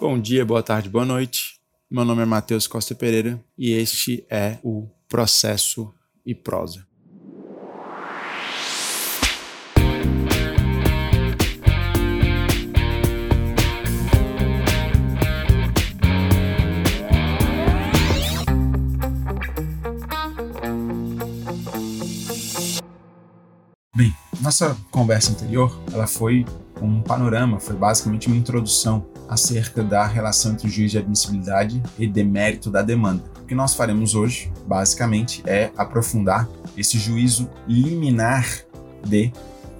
Bom dia, boa tarde, boa noite. Meu nome é Matheus Costa Pereira e este é o Processo e Prosa. Bem, nossa conversa anterior, ela foi um panorama, foi basicamente uma introdução acerca da relação entre o juiz de admissibilidade e demérito da demanda. O que nós faremos hoje, basicamente, é aprofundar esse juízo liminar de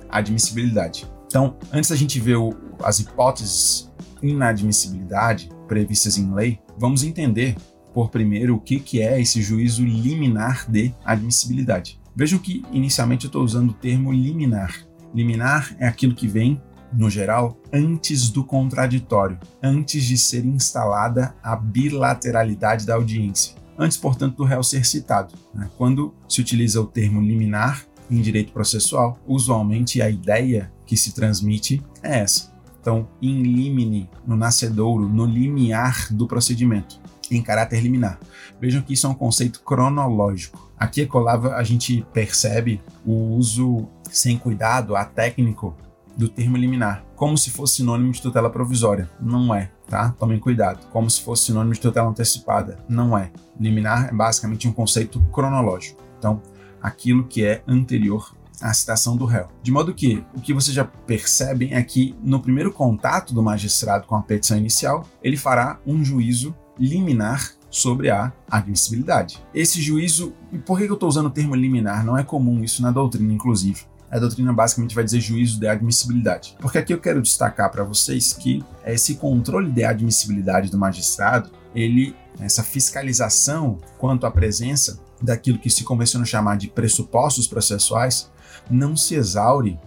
admissibilidade. Então, antes da gente ver o, as hipóteses inadmissibilidade previstas em lei, vamos entender por primeiro o que, que é esse juízo liminar de admissibilidade. Vejam que inicialmente eu estou usando o termo liminar. Liminar é aquilo que vem no geral, antes do contraditório, antes de ser instalada a bilateralidade da audiência, antes, portanto, do réu ser citado. Né? Quando se utiliza o termo liminar em direito processual, usualmente a ideia que se transmite é essa. Então, in limine, no nascedouro, no limiar do procedimento, em caráter liminar. Vejam que isso é um conceito cronológico. Aqui, Colava, a gente percebe o uso sem cuidado, atécnico, do termo liminar, como se fosse sinônimo de tutela provisória. Não é, tá? Tomem cuidado. Como se fosse sinônimo de tutela antecipada. Não é. Liminar é basicamente um conceito cronológico. Então, aquilo que é anterior à citação do réu. De modo que o que vocês já percebem é que no primeiro contato do magistrado com a petição inicial, ele fará um juízo liminar sobre a admissibilidade. Esse juízo, e por que eu estou usando o termo liminar? Não é comum isso na doutrina, inclusive a doutrina basicamente vai dizer juízo de admissibilidade. Porque aqui eu quero destacar para vocês que esse controle de admissibilidade do magistrado, ele essa fiscalização quanto à presença daquilo que se convenciona chamar de pressupostos processuais não se exaure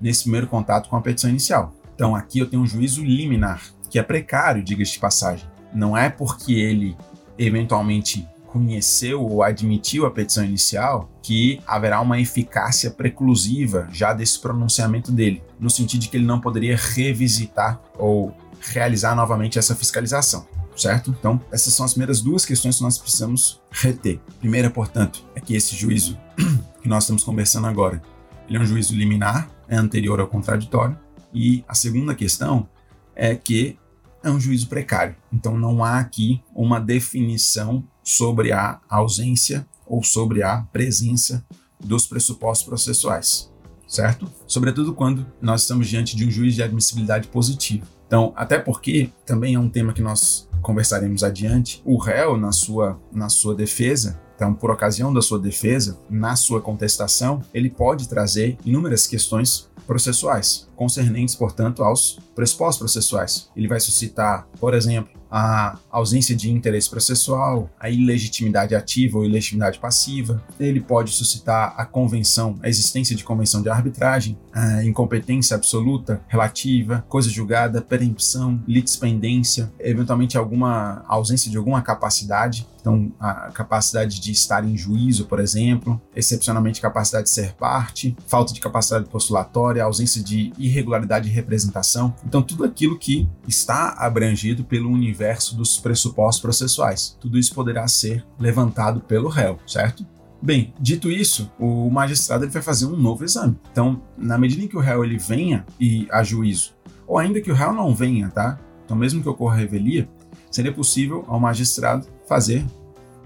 nesse primeiro contato com a petição inicial. Então aqui eu tenho um juízo liminar, que é precário, diga-se de passagem. Não é porque ele eventualmente conheceu ou admitiu a petição inicial, que haverá uma eficácia preclusiva já desse pronunciamento dele, no sentido de que ele não poderia revisitar ou realizar novamente essa fiscalização. Certo? Então, essas são as primeiras duas questões que nós precisamos reter. Primeira, portanto, é que esse juízo que nós estamos conversando agora, ele é um juízo liminar, é anterior ao contraditório. E a segunda questão é que é um juízo precário. Então não há aqui uma definição sobre a ausência ou sobre a presença dos pressupostos processuais, certo? Sobretudo quando nós estamos diante de um juiz de admissibilidade positivo. Então, até porque também é um tema que nós conversaremos adiante, o réu na sua na sua defesa então, por ocasião da sua defesa, na sua contestação, ele pode trazer inúmeras questões processuais, concernentes, portanto, aos pressupostos processuais. Ele vai suscitar, por exemplo, a ausência de interesse processual, a ilegitimidade ativa ou ilegitimidade passiva. Ele pode suscitar a convenção, a existência de convenção de arbitragem, a incompetência absoluta, relativa, coisa julgada, perempção, litispendência, eventualmente alguma ausência de alguma capacidade. Então, a capacidade de estar em juízo, por exemplo, excepcionalmente capacidade de ser parte, falta de capacidade postulatória, ausência de irregularidade de representação. Então, tudo aquilo que está abrangido pelo universo universo dos pressupostos processuais. Tudo isso poderá ser levantado pelo réu, certo? Bem, dito isso, o magistrado ele vai fazer um novo exame. Então, na medida em que o réu ele venha e a juízo, ou ainda que o réu não venha, tá? Então, mesmo que ocorra revelia, seria possível ao magistrado fazer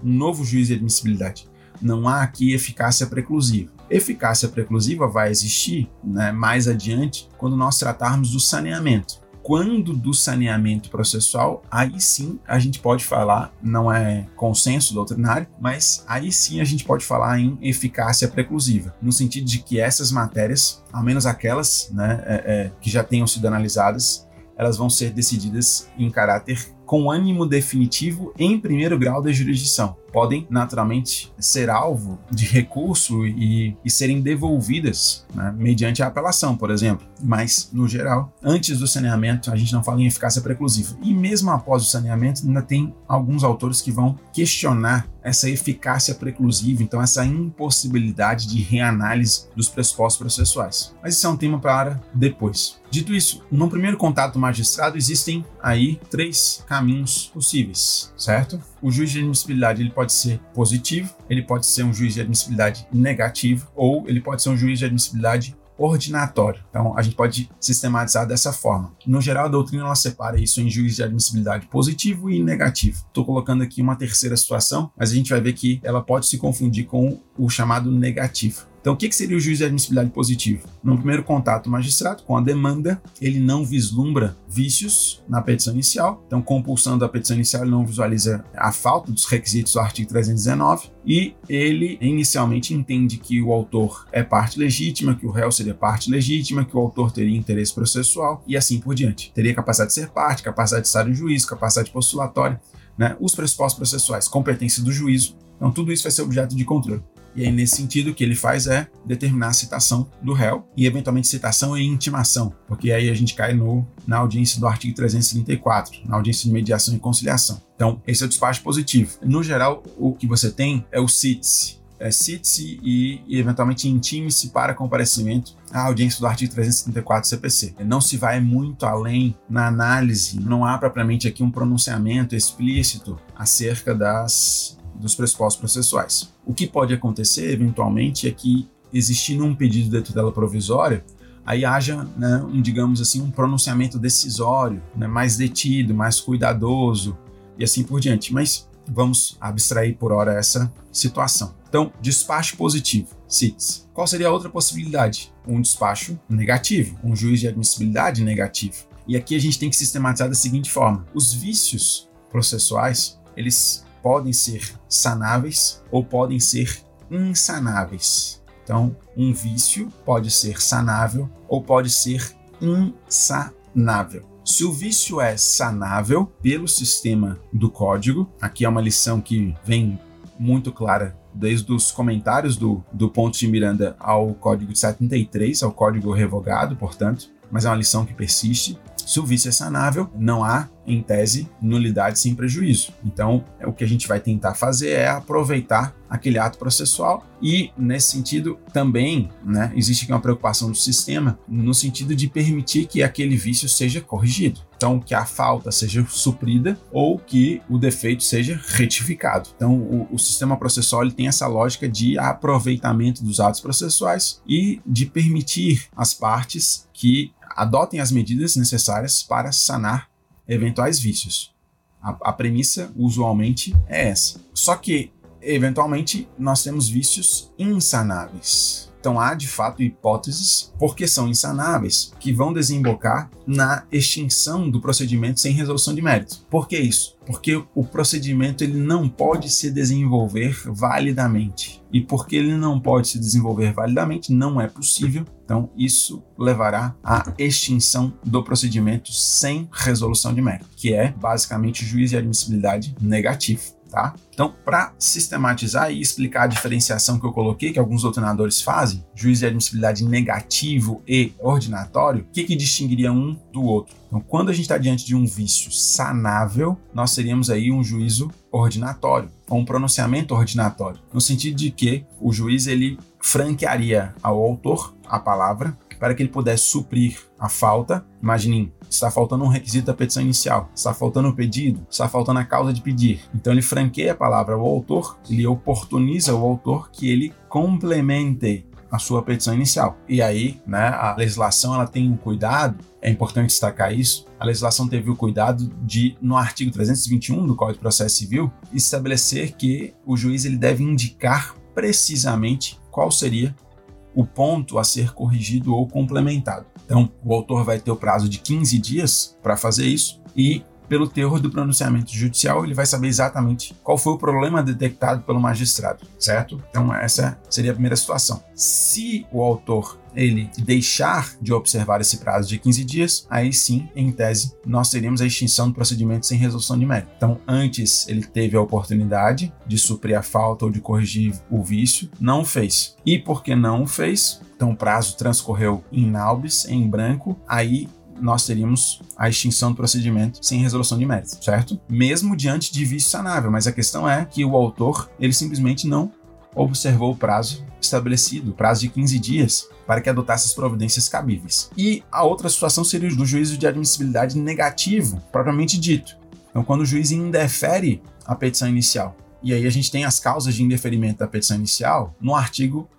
um novo juízo de admissibilidade. Não há aqui eficácia preclusiva. Eficácia preclusiva vai existir né, mais adiante quando nós tratarmos do saneamento quando do saneamento processual, aí sim a gente pode falar, não é consenso doutrinário, mas aí sim a gente pode falar em eficácia preclusiva, no sentido de que essas matérias, ao menos aquelas né, é, é, que já tenham sido analisadas, elas vão ser decididas em caráter com ânimo definitivo em primeiro grau da jurisdição. Podem, naturalmente, ser alvo de recurso e, e serem devolvidas né, mediante a apelação, por exemplo. Mas, no geral, antes do saneamento, a gente não fala em eficácia preclusiva. E mesmo após o saneamento, ainda tem alguns autores que vão questionar essa eficácia preclusiva, então essa impossibilidade de reanálise dos pressupostos processuais. Mas isso é um tema para depois. Dito isso, no primeiro contato do magistrado existem aí três caminhos possíveis, certo? O juiz de admissibilidade ele pode ser positivo, ele pode ser um juiz de admissibilidade negativo ou ele pode ser um juiz de admissibilidade ordinatório. Então, a gente pode sistematizar dessa forma. No geral, a doutrina ela separa isso em juiz de admissibilidade positivo e negativo. Estou colocando aqui uma terceira situação, mas a gente vai ver que ela pode se confundir com o chamado negativo. Então, o que, seria o juiz de admissibilidade positivo? No primeiro contato, o magistrado, com a demanda, ele não vislumbra vícios na petição inicial. Então, compulsando a petição inicial, ele não visualiza a falta dos requisitos do artigo 319 e ele inicialmente entende que o autor é parte legítima, que o réu seria parte legítima, que o autor teria interesse processual e assim por diante. Teria capacidade de ser parte, capacidade de estar em juízo, capacidade postulatória, né? os pressupostos processuais, competência do juízo. Então, tudo isso vai ser objeto de controle. E aí, nesse sentido, o que ele faz é determinar a citação do réu e, eventualmente, citação e intimação, porque aí a gente cai no, na audiência do artigo 334, na audiência de mediação e conciliação. Então, esse é o despacho positivo. No geral, o que você tem é o CITES, é, cite-se e, e, eventualmente intime-se para comparecimento à audiência do artigo 334 CPC. Não se vai muito além na análise, não há propriamente aqui um pronunciamento explícito acerca das dos pressupostos processuais. O que pode acontecer, eventualmente, é que, existindo um pedido de tutela provisória, aí haja, né, um, digamos assim, um pronunciamento decisório, né, mais detido, mais cuidadoso e assim por diante. Mas vamos abstrair por hora essa situação. Então, despacho positivo, CITES. Qual seria a outra possibilidade? Um despacho negativo, um juiz de admissibilidade negativo. E aqui a gente tem que sistematizar da seguinte forma: os vícios processuais, eles podem ser sanáveis ou podem ser insanáveis. Então, um vício pode ser sanável ou pode ser insanável. Se o vício é sanável pelo sistema do código, aqui é uma lição que vem muito clara desde os comentários do, do ponto de Miranda ao código de 73, ao código revogado, portanto, mas é uma lição que persiste. Se o vício é sanável, não há, em tese, nulidade sem prejuízo. Então, o que a gente vai tentar fazer é aproveitar aquele ato processual e, nesse sentido, também né, existe aqui uma preocupação do sistema no sentido de permitir que aquele vício seja corrigido. Então, que a falta seja suprida ou que o defeito seja retificado. Então, o, o sistema processual ele tem essa lógica de aproveitamento dos atos processuais e de permitir às partes que adotem as medidas necessárias para sanar eventuais vícios. A, a premissa, usualmente, é essa. Só que, eventualmente, nós temos vícios insanáveis. Então há de fato hipóteses, porque são insanáveis, que vão desembocar na extinção do procedimento sem resolução de mérito. Por que isso? Porque o procedimento ele não pode se desenvolver validamente. E porque ele não pode se desenvolver validamente, não é possível. Então, isso levará à extinção do procedimento sem resolução de mérito, que é basicamente juiz de admissibilidade negativo tá? Então, para sistematizar e explicar a diferenciação que eu coloquei, que alguns doutrinadores fazem, juízo de admissibilidade negativo e ordinatório, o que, que distinguiria um do outro? Então, quando a gente está diante de um vício sanável, nós teríamos aí um juízo ordinatório, ou um pronunciamento ordinatório, no sentido de que o juiz ele franquearia ao autor a palavra para que ele pudesse suprir a falta. Imaginem, está faltando um requisito da petição inicial, está faltando o um pedido, está faltando a causa de pedir. Então ele franqueia a palavra ao autor, ele oportuniza o autor que ele complemente a sua petição inicial. E aí, né, a legislação ela tem um cuidado, é importante destacar isso. A legislação teve o cuidado de, no artigo 321 do Código de Processo Civil, estabelecer que o juiz ele deve indicar precisamente qual seria o ponto a ser corrigido ou complementado. Então, o autor vai ter o prazo de 15 dias para fazer isso e pelo teor do pronunciamento judicial, ele vai saber exatamente qual foi o problema detectado pelo magistrado, certo? Então essa seria a primeira situação. Se o autor ele deixar de observar esse prazo de 15 dias, aí sim, em tese, nós teríamos a extinção do procedimento sem resolução de mérito. Então, antes ele teve a oportunidade de suprir a falta ou de corrigir o vício, não fez. E porque não o fez, então o prazo transcorreu em naubis, em branco, aí nós teríamos a extinção do procedimento sem resolução de mérito, certo? Mesmo diante de vício sanável, mas a questão é que o autor, ele simplesmente não observou o prazo estabelecido, prazo de 15 dias, para que adotasse as providências cabíveis. E a outra situação seria o do juízo de admissibilidade negativo, propriamente dito. Então, quando o juiz indefere a petição inicial. E aí a gente tem as causas de indeferimento da petição inicial no artigo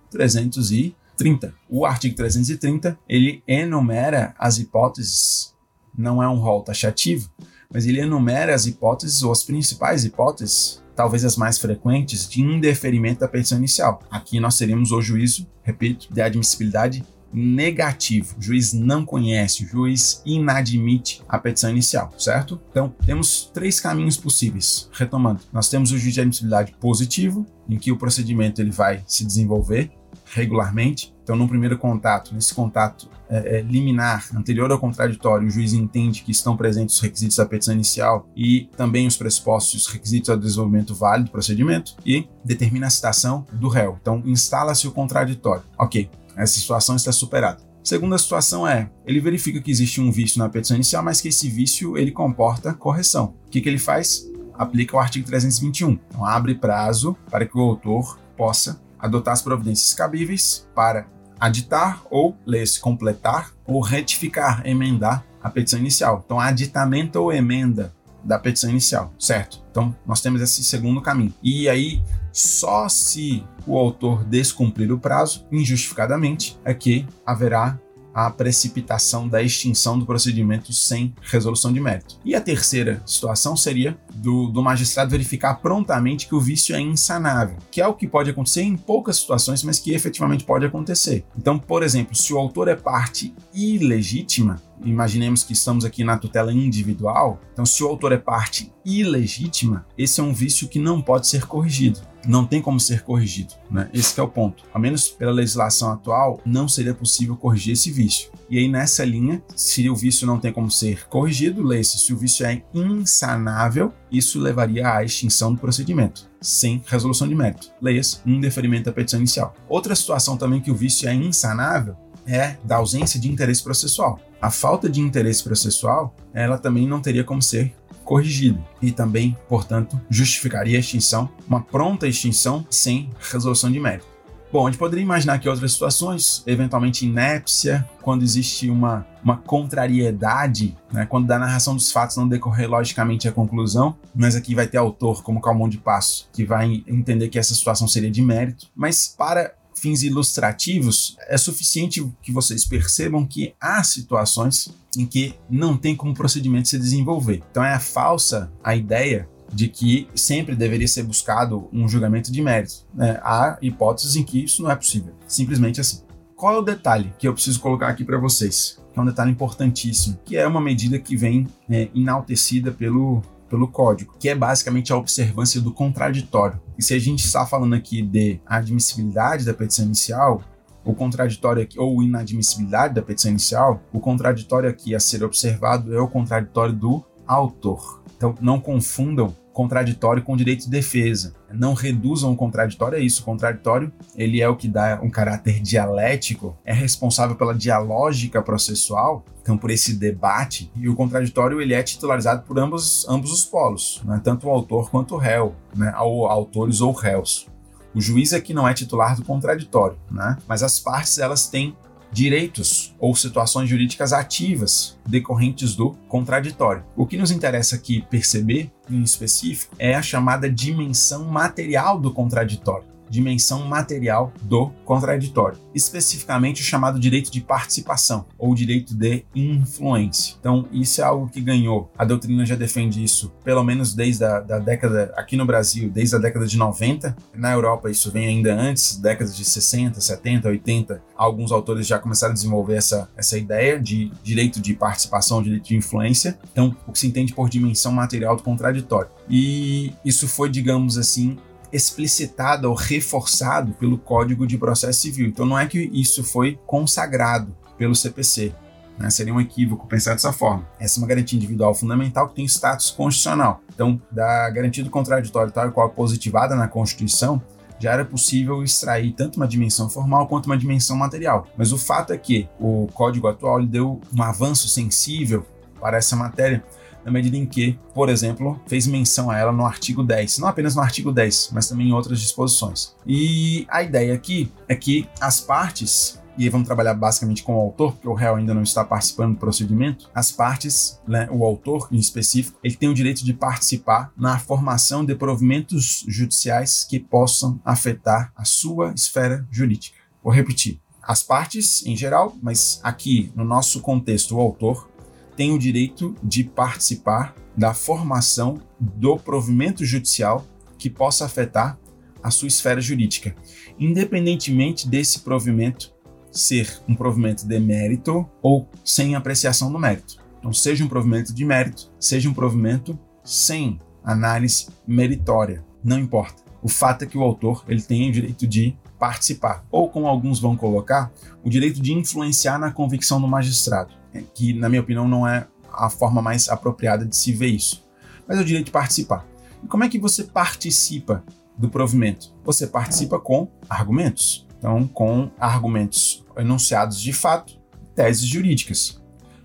330. O artigo 330, ele enumera as hipóteses, não é um rol taxativo, mas ele enumera as hipóteses ou as principais hipóteses talvez as mais frequentes, de indeferimento da petição inicial. Aqui nós teríamos o juízo, repito, de admissibilidade negativo. O juiz não conhece, o juiz inadmite a petição inicial, certo? Então, temos três caminhos possíveis. Retomando, nós temos o juízo de admissibilidade positivo, em que o procedimento ele vai se desenvolver regularmente. Então, no primeiro contato, nesse contato é, é, liminar anterior ao contraditório, o juiz entende que estão presentes os requisitos da petição inicial e também os pressupostos e os requisitos ao desenvolvimento válido do procedimento e determina a citação do réu. Então, instala-se o contraditório. Ok, essa situação está superada. Segunda situação é, ele verifica que existe um vício na petição inicial, mas que esse vício ele comporta correção. O que, que ele faz? Aplica o artigo 321. Então, abre prazo para que o autor possa adotar as providências cabíveis para aditar ou, lê-se, completar ou retificar, emendar a petição inicial. Então, aditamento ou emenda da petição inicial, certo? Então, nós temos esse segundo caminho. E aí, só se o autor descumprir o prazo, injustificadamente, é que haverá a precipitação da extinção do procedimento sem resolução de mérito. E a terceira situação seria do, do, magistrado verificar prontamente que o vício é insanável, que é o que pode acontecer em poucas situações, mas que efetivamente pode acontecer. Então, por exemplo, se o autor é parte ilegítima, imaginemos que estamos aqui na tutela individual, então se o autor é parte ilegítima, esse é um vício que não pode ser corrigido não tem como ser corrigido. Né? Esse é o ponto. A menos pela legislação atual, não seria possível corrigir esse vício. E aí, nessa linha, se o vício não tem como ser corrigido, lê-se, se o vício é insanável, isso levaria à extinção do procedimento, sem resolução de mérito. Leia-se, um deferimento da petição inicial. Outra situação também que o vício é insanável é da ausência de interesse processual. A falta de interesse processual, ela também não teria como ser corrigido e também, portanto, justificaria a extinção, uma pronta extinção sem resolução de mérito. Bom, a gente poderia imaginar que outras situações, eventualmente inépcia, quando existe uma, uma contrariedade, né, quando da narração dos fatos não decorrer logicamente a conclusão, mas aqui vai ter autor como Calmon de Passo, que vai entender que essa situação seria de mérito. Mas para fins ilustrativos, é suficiente que vocês percebam que há situações em que não tem como procedimento se desenvolver. Então é falsa a ideia de que sempre deveria ser buscado um julgamento de mérito. Né? Há hipóteses em que isso não é possível, simplesmente assim. Qual é o detalhe que eu preciso colocar aqui para vocês? Que é um detalhe importantíssimo, que é uma medida que vem é, enaltecida pelo pelo código, que é basicamente a observância do contraditório. E se a gente está falando aqui de admissibilidade da petição inicial, o contraditório aqui, ou inadmissibilidade da petição inicial, o contraditório aqui a ser observado é o contraditório do autor. Então não confundam contraditório com direito de defesa. Não reduzam o contraditório a isso. O contraditório, ele é o que dá um caráter dialético, é responsável pela dialógica processual, então por esse debate, e o contraditório ele é titularizado por ambos, ambos os polos, né? tanto o autor quanto o réu, né? ou autores ou réus. O juiz aqui não é titular do contraditório, né? mas as partes elas têm direitos ou situações jurídicas ativas decorrentes do contraditório. O que nos interessa aqui perceber, em específico, é a chamada dimensão material do contraditório dimensão material do contraditório, especificamente o chamado direito de participação ou direito de influência. Então, isso é algo que ganhou. A doutrina já defende isso, pelo menos desde a da década, aqui no Brasil, desde a década de 90. Na Europa, isso vem ainda antes, décadas de 60, 70, 80. Alguns autores já começaram a desenvolver essa, essa ideia de direito de participação, direito de influência. Então, o que se entende por dimensão material do contraditório. E isso foi, digamos assim, explicitado ou reforçado pelo Código de Processo Civil. Então não é que isso foi consagrado pelo CPC. Né? Seria um equívoco pensar dessa forma. Essa é uma garantia individual fundamental que tem status constitucional. Então, da garantia do contraditório tal qual positivada na Constituição, já era possível extrair tanto uma dimensão formal quanto uma dimensão material. Mas o fato é que o código atual deu um avanço sensível para essa matéria na medida em que, por exemplo, fez menção a ela no artigo 10, não apenas no artigo 10, mas também em outras disposições. E a ideia aqui é que as partes e aí vamos trabalhar basicamente com o autor, porque o réu ainda não está participando do procedimento. As partes, né, o autor em específico, ele tem o direito de participar na formação de provimentos judiciais que possam afetar a sua esfera jurídica. Vou repetir. As partes em geral, mas aqui no nosso contexto, o autor tem o direito de participar da formação do provimento judicial que possa afetar a sua esfera jurídica, independentemente desse provimento ser um provimento de mérito ou sem apreciação do mérito. Então, seja um provimento de mérito, seja um provimento sem análise meritória, não importa. O fato é que o autor ele tem o direito de participar, ou como alguns vão colocar, o direito de influenciar na convicção do magistrado, que na minha opinião não é a forma mais apropriada de se ver isso, mas é o direito de participar. E como é que você participa do provimento? Você participa com argumentos. Então, com argumentos enunciados de fato, teses jurídicas.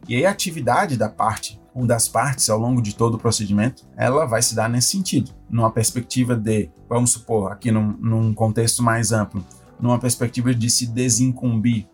E aí a atividade da parte ou das partes ao longo de todo o procedimento, ela vai se dar nesse sentido, numa perspectiva de, vamos supor, aqui num, num contexto mais amplo, numa perspectiva de se desincumbir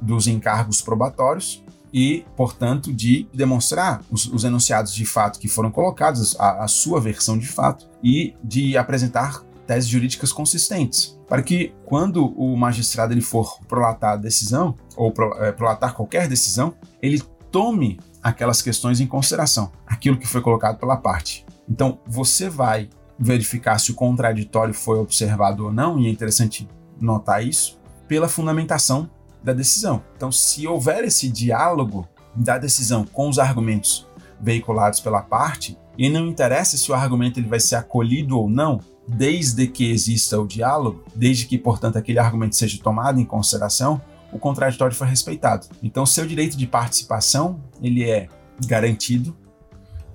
dos encargos probatórios e, portanto, de demonstrar os, os enunciados de fato que foram colocados, a, a sua versão de fato, e de apresentar teses jurídicas consistentes, para que quando o magistrado ele for prolatar a decisão ou pro, é, prolatar qualquer decisão, ele tome aquelas questões em consideração, aquilo que foi colocado pela parte. Então, você vai verificar se o contraditório foi observado ou não, e é interessante notar isso, pela fundamentação da decisão. Então, se houver esse diálogo da decisão com os argumentos veiculados pela parte, e não interessa se o argumento ele vai ser acolhido ou não, desde que exista o diálogo, desde que, portanto, aquele argumento seja tomado em consideração, o contraditório foi respeitado. Então, seu direito de participação ele é garantido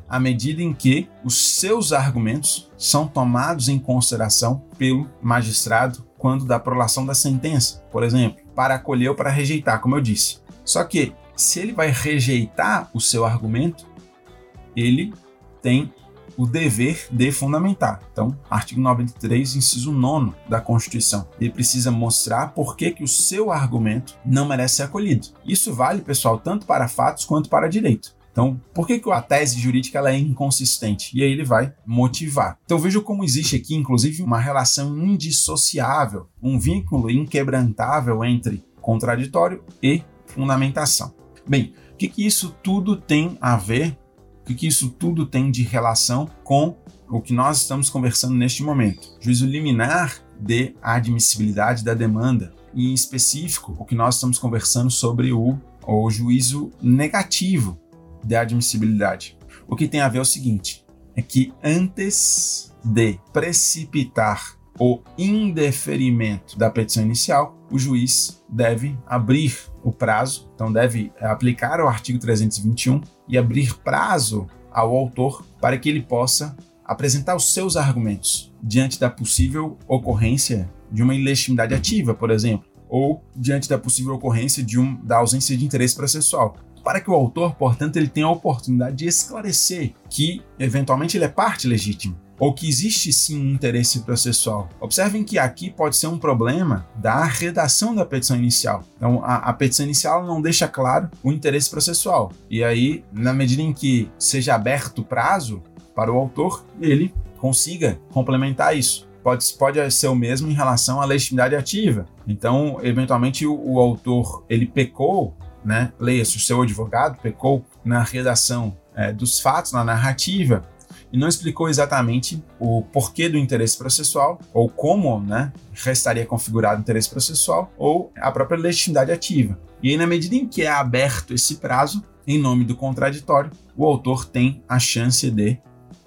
à medida em que os seus argumentos são tomados em consideração pelo magistrado quando da prolação da sentença, por exemplo, para acolher ou para rejeitar, como eu disse. Só que se ele vai rejeitar o seu argumento, ele tem o dever de fundamentar. Então, artigo 93, inciso 9 da Constituição. Ele precisa mostrar por que, que o seu argumento não merece ser acolhido. Isso vale, pessoal, tanto para fatos quanto para direito. Então, por que, que a tese jurídica ela é inconsistente? E aí ele vai motivar. Então, veja como existe aqui, inclusive, uma relação indissociável, um vínculo inquebrantável entre contraditório e fundamentação. Bem, o que, que isso tudo tem a ver o que isso tudo tem de relação com o que nós estamos conversando neste momento? Juízo liminar de admissibilidade da demanda, e em específico, o que nós estamos conversando sobre o, o juízo negativo de admissibilidade. O que tem a ver é o seguinte: é que antes de precipitar o indeferimento da petição inicial, o juiz deve abrir o prazo, então deve aplicar o artigo 321 e abrir prazo ao autor para que ele possa apresentar os seus argumentos diante da possível ocorrência de uma ilegitimidade ativa, por exemplo, ou diante da possível ocorrência de um, da ausência de interesse processual. Para que o autor, portanto, ele tenha a oportunidade de esclarecer que, eventualmente, ele é parte legítima ou que existe sim um interesse processual. Observem que aqui pode ser um problema da redação da petição inicial. Então, a, a, petição inicial não deixa claro o interesse processual. E aí, na medida em que seja aberto o prazo para o autor, ele consiga complementar isso. Pode, pode ser o mesmo em relação à legitimidade ativa. Então, eventualmente, o, o autor ele pecou, né? Leia-se o seu advogado pecou na redação é, dos fatos, na narrativa, e não explicou exatamente o porquê do interesse processual, ou como né, restaria configurado o interesse processual, ou a própria legitimidade ativa. E aí, na medida em que é aberto esse prazo, em nome do contraditório, o autor tem a chance de,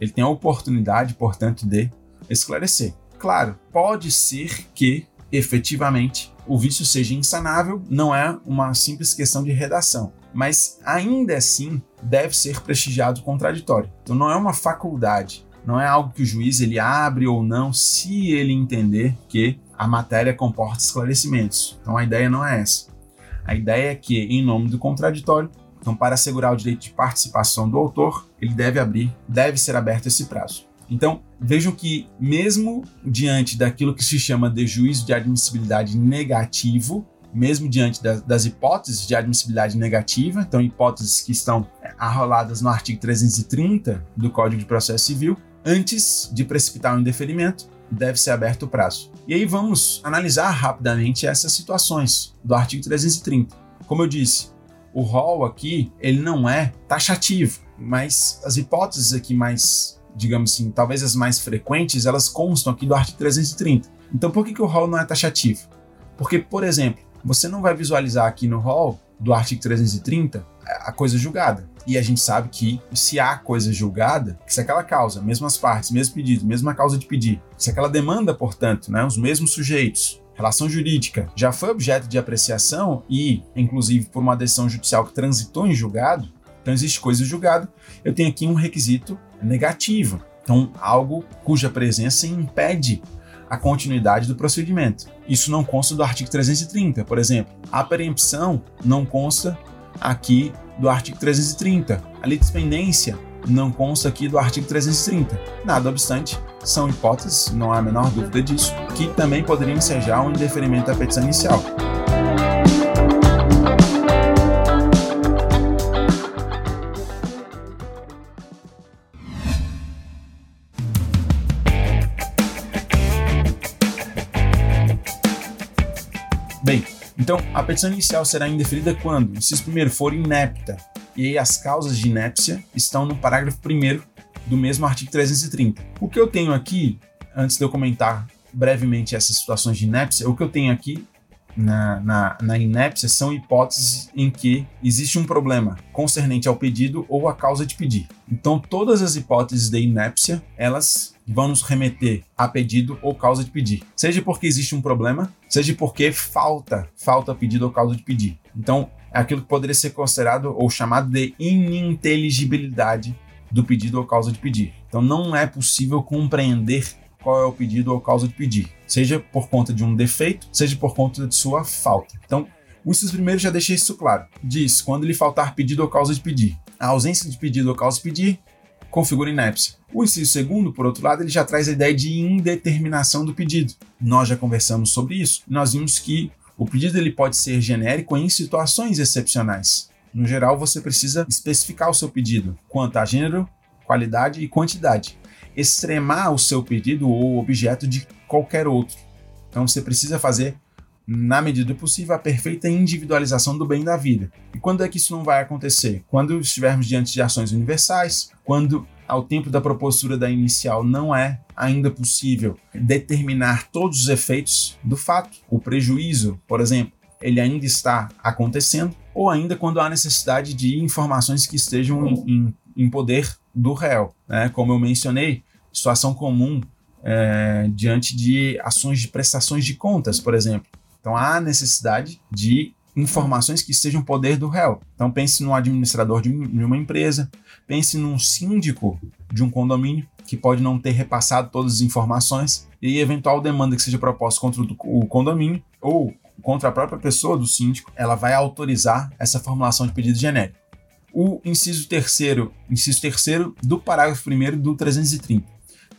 ele tem a oportunidade, portanto, de esclarecer. Claro, pode ser que efetivamente o vício seja insanável, não é uma simples questão de redação mas ainda assim deve ser prestigiado o contraditório. Então não é uma faculdade, Não é algo que o juiz ele abre ou não se ele entender que a matéria comporta esclarecimentos. Então a ideia não é essa. A ideia é que, em nome do contraditório, então para assegurar o direito de participação do autor, ele deve abrir, deve ser aberto esse prazo. Então, vejam que, mesmo diante daquilo que se chama de juízo de admissibilidade negativo, mesmo diante das, das hipóteses de admissibilidade negativa, então hipóteses que estão é, arroladas no artigo 330 do Código de Processo Civil, antes de precipitar o um indeferimento, deve ser aberto o prazo. E aí vamos analisar rapidamente essas situações do artigo 330. Como eu disse, o rol aqui ele não é taxativo, mas as hipóteses aqui mais, digamos assim, talvez as mais frequentes, elas constam aqui do artigo 330. Então por que, que o rol não é taxativo? Porque, por exemplo, você não vai visualizar aqui no rol do artigo 330 a coisa julgada. E a gente sabe que se há coisa julgada, se aquela causa, mesmas partes, mesmo pedido, mesma causa de pedir, se aquela demanda, portanto, né, os mesmos sujeitos, relação jurídica, já foi objeto de apreciação e, inclusive, por uma decisão judicial que transitou em julgado, então existe coisa julgada, eu tenho aqui um requisito negativo. Então, algo cuja presença impede a continuidade do procedimento. Isso não consta do artigo 330, por exemplo. A preempção não consta aqui do artigo 330. A litispendência não consta aqui do artigo 330. Nada obstante, são hipóteses, não há a menor dúvida disso, que também poderiam ensejar um indeferimento da petição inicial. A petição inicial será indeferida quando, se primeiro for inepta, e as causas de inépcia estão no parágrafo 1 do mesmo artigo 330. O que eu tenho aqui, antes de eu comentar brevemente essas situações de inépcia, o que eu tenho aqui na, na, na inépcia são hipóteses em que existe um problema concernente ao pedido ou à causa de pedir. Então, todas as hipóteses de inépcia, elas vão nos remeter a pedido ou causa de pedir. Seja porque existe um problema, seja porque falta, falta pedido ou causa de pedir. Então, é aquilo que poderia ser considerado ou chamado de ininteligibilidade do pedido ou causa de pedir. Então, não é possível compreender qual é o pedido ou causa de pedir, seja por conta de um defeito, seja por conta de sua falta. Então, o inciso primeiro já deixei isso claro. Diz quando lhe faltar pedido ou causa de pedir. A ausência de pedido ou causa de pedir configura inépcia. O inciso segundo, por outro lado, ele já traz a ideia de indeterminação do pedido. Nós já conversamos sobre isso. Nós vimos que o pedido ele pode ser genérico em situações excepcionais. No geral, você precisa especificar o seu pedido quanto a gênero, qualidade e quantidade extremar o seu pedido ou objeto de qualquer outro. Então você precisa fazer, na medida do possível, a perfeita individualização do bem da vida. E quando é que isso não vai acontecer? Quando estivermos diante de ações universais, quando ao tempo da propositura da inicial não é ainda possível determinar todos os efeitos do fato, o prejuízo, por exemplo, ele ainda está acontecendo, ou ainda quando há necessidade de informações que estejam em, em, em poder do réu. Né? Como eu mencionei, situação comum é, diante de ações de prestações de contas, por exemplo. Então há necessidade de informações que estejam poder do réu. Então pense no administrador de uma empresa, pense num síndico de um condomínio que pode não ter repassado todas as informações e eventual demanda que seja proposta contra o condomínio ou contra a própria pessoa do síndico, ela vai autorizar essa formulação de pedido genérico o inciso terceiro, inciso terceiro do parágrafo primeiro do 330.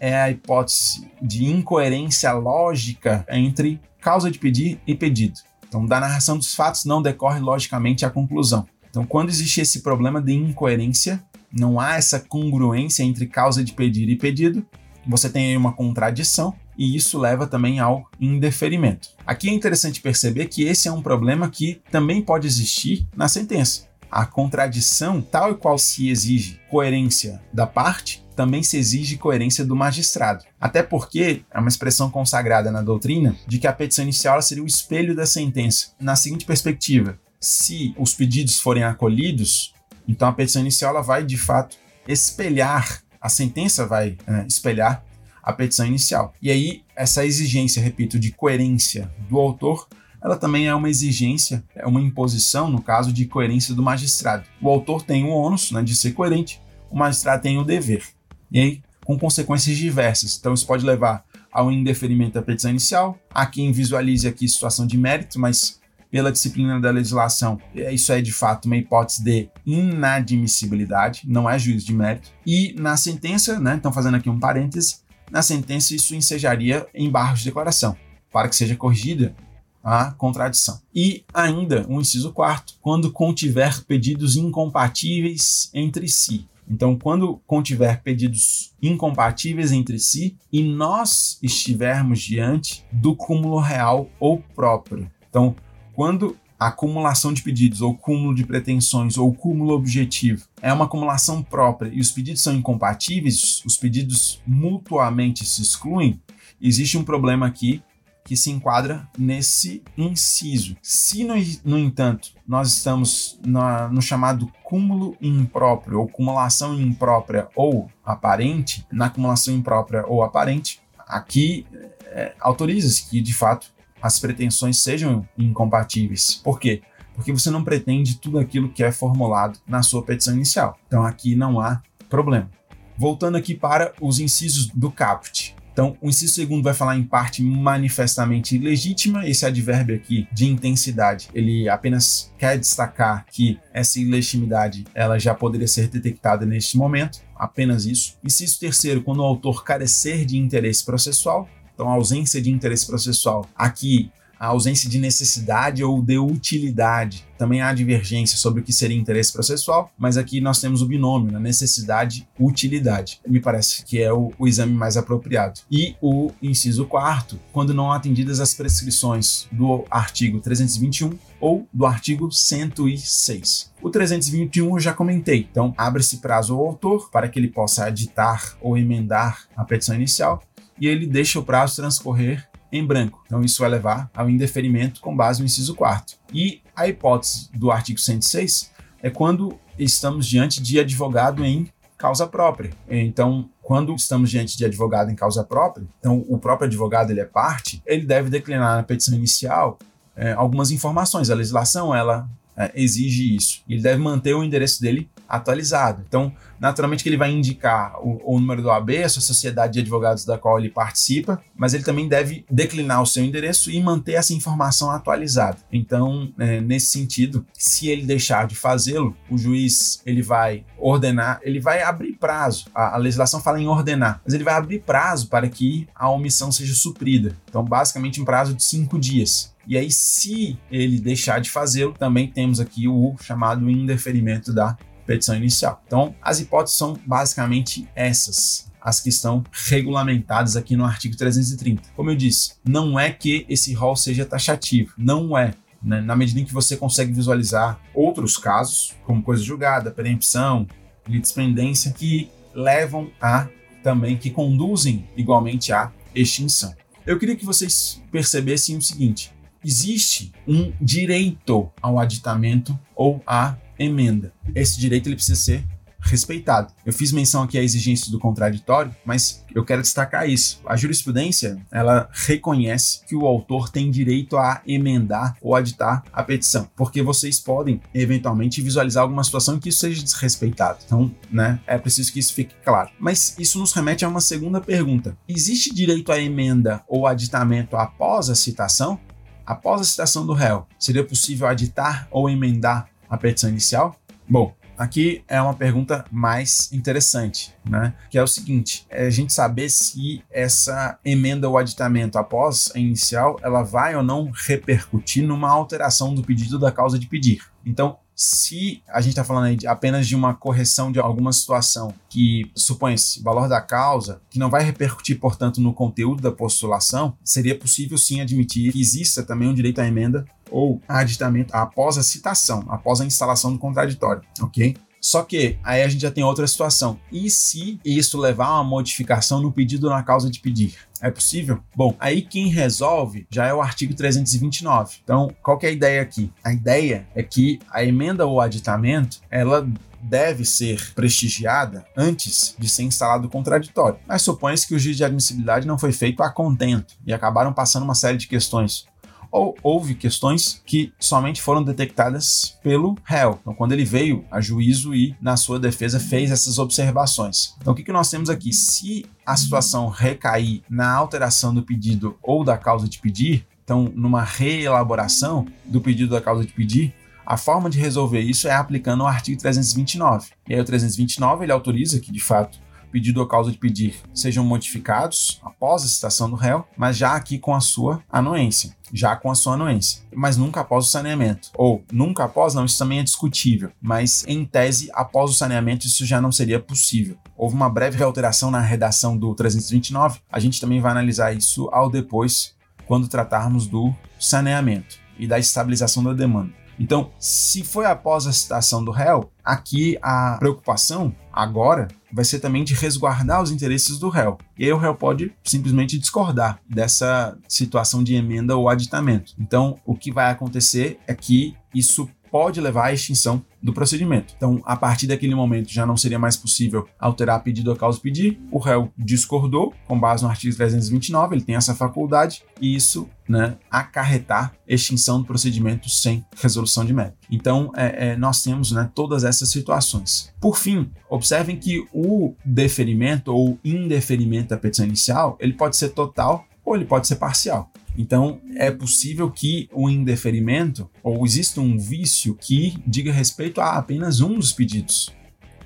É a hipótese de incoerência lógica entre causa de pedir e pedido. Então, da narração dos fatos não decorre logicamente a conclusão. Então, quando existe esse problema de incoerência, não há essa congruência entre causa de pedir e pedido, você tem aí uma contradição e isso leva também ao indeferimento. Aqui é interessante perceber que esse é um problema que também pode existir na sentença a contradição, tal e qual se exige coerência da parte, também se exige coerência do magistrado. Até porque é uma expressão consagrada na doutrina de que a petição inicial seria o espelho da sentença. Na seguinte perspectiva, se os pedidos forem acolhidos, então a petição inicial vai de fato espelhar, a sentença vai é, espelhar a petição inicial. E aí, essa exigência, repito, de coerência do autor ela também é uma exigência, é uma imposição, no caso, de coerência do magistrado. O autor tem o ônus né, de ser coerente, o magistrado tem o dever. E aí, com consequências diversas. Então, isso pode levar ao indeferimento da petição inicial. Há quem visualize aqui situação de mérito, mas pela disciplina da legislação, isso é de fato uma hipótese de inadmissibilidade, não é juízo de mérito. E na sentença, né, então fazendo aqui um parêntese, na sentença isso ensejaria embargos de declaração, para que seja corrigida a contradição. E ainda, um inciso quarto, quando contiver pedidos incompatíveis entre si. Então, quando contiver pedidos incompatíveis entre si e nós estivermos diante do cúmulo real ou próprio. Então, quando a acumulação de pedidos, ou cúmulo de pretensões, ou cúmulo objetivo é uma acumulação própria e os pedidos são incompatíveis, os pedidos mutuamente se excluem, existe um problema aqui que se enquadra nesse inciso. Se, no, no entanto, nós estamos na, no chamado cúmulo impróprio, ou acumulação imprópria ou aparente, na acumulação imprópria ou aparente, aqui é, autoriza-se que, de fato, as pretensões sejam incompatíveis. Por quê? Porque você não pretende tudo aquilo que é formulado na sua petição inicial. Então aqui não há problema. Voltando aqui para os incisos do caput. Então, o inciso segundo vai falar em parte manifestamente ilegítima. Esse advérbio aqui de intensidade, ele apenas quer destacar que essa ilegitimidade ela já poderia ser detectada neste momento. Apenas isso. Inciso terceiro, quando o autor carecer de interesse processual. Então, ausência de interesse processual. Aqui a ausência de necessidade ou de utilidade. Também há divergência sobre o que seria interesse processual, mas aqui nós temos o binômio, né? necessidade utilidade. Me parece que é o, o, exame mais apropriado. E o inciso quarto, quando não atendidas as prescrições do artigo 321 ou do artigo 106. O 321 eu já comentei, então abre-se prazo ao autor para que ele possa editar ou emendar a petição inicial e ele deixa o prazo transcorrer em branco. Então, isso vai levar ao indeferimento com base no inciso 4. E a hipótese do artigo 106 é quando estamos diante de advogado em causa própria. Então, quando estamos diante de advogado em causa própria, então o próprio advogado ele é parte, ele deve declinar na petição inicial é, algumas informações. A legislação ela é, exige isso. Ele deve manter o endereço dele atualizado. Então, naturalmente que ele vai indicar o, o, número do AB, a sua sociedade de advogados da qual ele participa, mas ele também deve declinar o seu endereço e manter essa informação atualizada. Então, é, nesse sentido, se ele deixar de fazê-lo, o juiz ele vai ordenar, ele vai abrir prazo. A, a legislação fala em ordenar, mas ele vai abrir prazo para que a omissão seja suprida. Então, basicamente, em prazo de cinco dias. E aí, se ele deixar de fazê-lo, também temos aqui o chamado indeferimento da petição inicial. Então, as hipóteses são basicamente essas as que estão regulamentadas aqui no artigo 330. Como eu disse, não é que esse rol seja taxativo, não é. Né? Na medida em que você consegue visualizar outros casos, como coisa julgada, preempção, litispendência, que levam a também, que conduzem igualmente à extinção. Eu queria que vocês percebessem o seguinte: existe um direito ao aditamento ou à emenda. Esse direito ele precisa ser respeitado. Eu fiz menção aqui à exigência do contraditório, mas eu quero destacar isso. A jurisprudência, ela reconhece que o autor tem direito a emendar ou aditar a petição, porque vocês podem eventualmente visualizar alguma situação em que isso seja desrespeitado. Então, né, é preciso que isso fique claro. Mas isso nos remete a uma segunda pergunta. Existe direito à emenda ou aditamento após a citação? Após a citação do réu, seria possível aditar ou emendar a petição inicial? Bom, aqui é uma pergunta mais interessante, né? Que é o seguinte: é a gente saber se essa emenda ou aditamento após a inicial ela vai ou não repercutir numa alteração do pedido da causa de pedir. Então, se a gente está falando aí de apenas de uma correção de alguma situação que supõe-se valor da causa, que não vai repercutir, portanto, no conteúdo da postulação, seria possível sim admitir que exista também um direito à emenda ou aditamento após a citação, após a instalação do contraditório, ok? Só que aí a gente já tem outra situação. E se isso levar a uma modificação no pedido na causa de pedir? É possível? Bom, aí quem resolve já é o artigo 329. Então, qual que é a ideia aqui? A ideia é que a emenda ou aditamento, ela deve ser prestigiada antes de ser instalado o contraditório. Mas supõe-se que o juízo de admissibilidade não foi feito a contento e acabaram passando uma série de questões ou houve questões que somente foram detectadas pelo réu. Então, quando ele veio a juízo e, na sua defesa, fez essas observações. Então, o que, que nós temos aqui? Se a situação recair na alteração do pedido ou da causa de pedir, então, numa reelaboração do pedido da causa de pedir, a forma de resolver isso é aplicando o artigo 329. E aí o 329 ele autoriza que, de fato, pedido ou causa de pedir sejam modificados após a citação do réu, mas já aqui com a sua anuência, já com a sua anuência, mas nunca após o saneamento. Ou nunca após, não, isso também é discutível, mas em tese, após o saneamento, isso já não seria possível. Houve uma breve alteração na redação do 329, a gente também vai analisar isso ao depois, quando tratarmos do saneamento e da estabilização da demanda. Então, se foi após a citação do réu, aqui a preocupação agora vai ser também de resguardar os interesses do réu. E aí o réu pode simplesmente discordar dessa situação de emenda ou aditamento. Então, o que vai acontecer é que isso pode levar à extinção do procedimento. Então, a partir daquele momento já não seria mais possível alterar pedido a causa pedir. O réu discordou com base no artigo 329, ele tem essa faculdade e isso, né, acarretar extinção do procedimento sem resolução de mérito. Então, é, é, nós temos, né, todas essas situações. Por fim, observem que o deferimento ou indeferimento da petição inicial, ele pode ser total ou ele pode ser parcial. Então, é possível que o indeferimento ou exista um vício que diga respeito a apenas um dos pedidos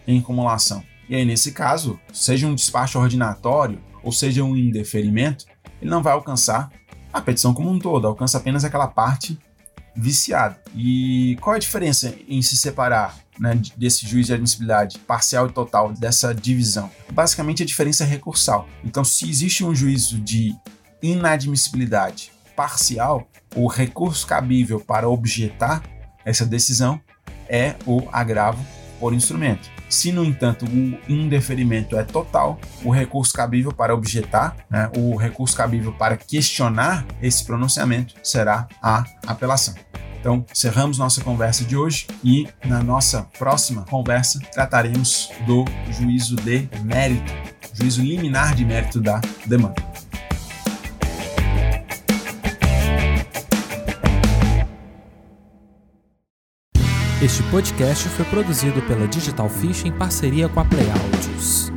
em acumulação. E aí, nesse caso, seja um despacho ordinatório ou seja um indeferimento, ele não vai alcançar a petição como um todo, alcança apenas aquela parte viciada. E qual é a diferença em se separar né, desse juiz de admissibilidade parcial e total, dessa divisão? Basicamente, a diferença é recursal. Então, se existe um juízo de inadmissibilidade parcial, o recurso cabível para objetar essa decisão é o agravo por instrumento. Se, no entanto, o indeferimento é total, o recurso cabível para objetar, né, o recurso cabível para questionar esse pronunciamento será a apelação. Então, encerramos nossa conversa de hoje e na nossa próxima conversa trataremos do juízo de mérito, juízo liminar de mérito da demanda. Este podcast foi produzido pela Digital Fish em parceria com a Play Audios.